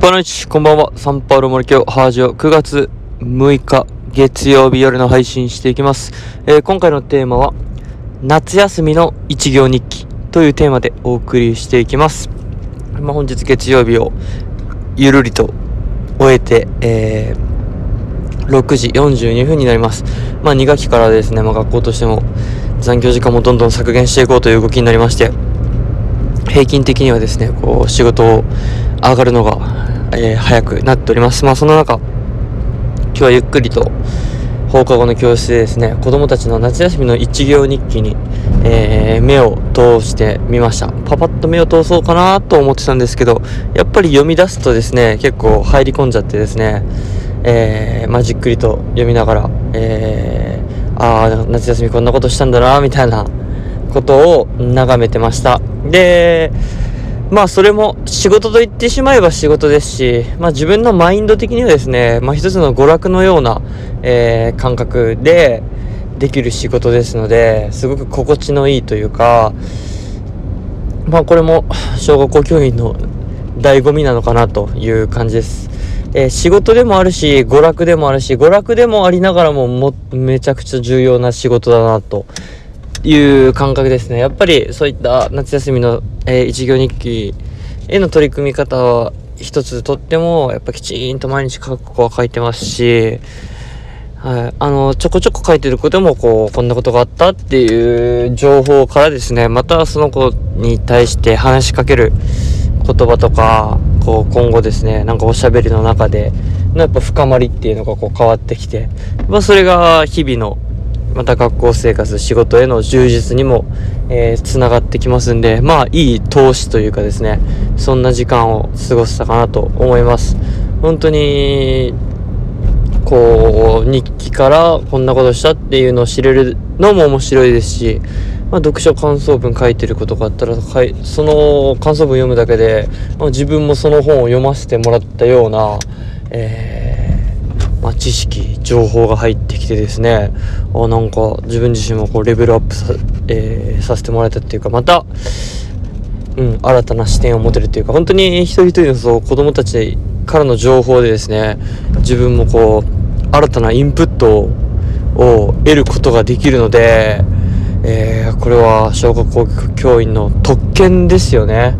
パの市、こんばんは。サンパウロ森京ハージオ9月6日月曜日夜の配信していきます。えー、今回のテーマは、夏休みの一行日記というテーマでお送りしていきます。まあ、本日月曜日をゆるりと終えて、えー、6時42分になります。まあ、2学期からですね、まあ、学校としても残業時間もどんどん削減していこうという動きになりまして、平均的にはですね、こう、仕事を上がるのが、えー、早くなっております。まあ、その中、今日はゆっくりと、放課後の教室でですね、子供たちの夏休みの一行日記に、えー、目を通してみました。パパッと目を通そうかなと思ってたんですけど、やっぱり読み出すとですね、結構入り込んじゃってですね、えー、まあ、じっくりと読みながら、えー、ああ、夏休みこんなことしたんだな、みたいなことを眺めてました。で、まあそれも仕事と言ってしまえば仕事ですし、まあ自分のマインド的にはですね、まあ一つの娯楽のような、えー、感覚でできる仕事ですので、すごく心地のいいというか、まあこれも小学校教員の醍醐味なのかなという感じです。えー、仕事でもあるし、娯楽でもあるし、娯楽でもありながらももめちゃくちゃ重要な仕事だなという感覚ですね。やっぱりそういった夏休みの、えー、一行日記への取り組み方は一つとっても、やっぱきちんと毎日書く子は書いてますし、はい。あの、ちょこちょこ書いてる子でも、こう、こんなことがあったっていう情報からですね、またその子に対して話しかける言葉とか、こう、今後ですね、なんかおしゃべりの中で、のやっぱ深まりっていうのがこう変わってきて、まあそれが日々のまた学校生活、仕事への充実にも、えー、つながってきますんで、まあ、いい投資というかですね、そんな時間を過ごせたかなと思います。本当に、こう、日記からこんなことしたっていうのを知れるのも面白いですし、まあ、読書感想文書いてることがあったら、はいその感想文読むだけで、まあ、自分もその本を読ませてもらったような、えー、まあ、知識、情報が入ってきてですね、あなんか自分自身もこうレベルアップさ,、えー、させてもらえたっていうか、また、うん、新たな視点を持てるっていうか、本当に一人一人のそう子供たちからの情報でですね、自分もこう、新たなインプットを得ることができるので、えー、これは小学校教員の特権ですよね。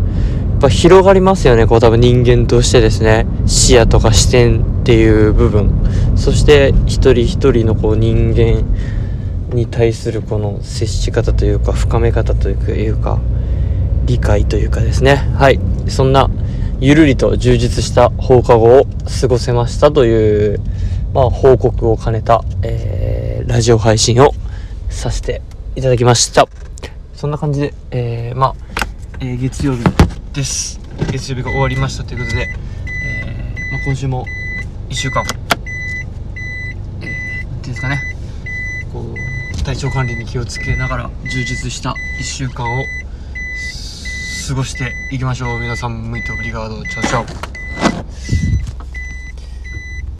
やっぱ広がりますよね、こう多分人間としてですね。視野とか視点っていう部分。そして一人一人のこう人間に対するこの接し方というか深め方というか理解というかですね。はい。そんなゆるりと充実した放課後を過ごせましたという、まあ、報告を兼ねた、えー、ラジオ配信をさせていただきました。そんな感じで、えー、まあ、えー、月曜日です。月曜日が終わりましたということで、えまあ、今週も1週間、えー、ていうんですかねこう体調管理に気をつけながら充実した1週間を過ごしていきましょう。皆さんムイトブリガードチャオチャオ。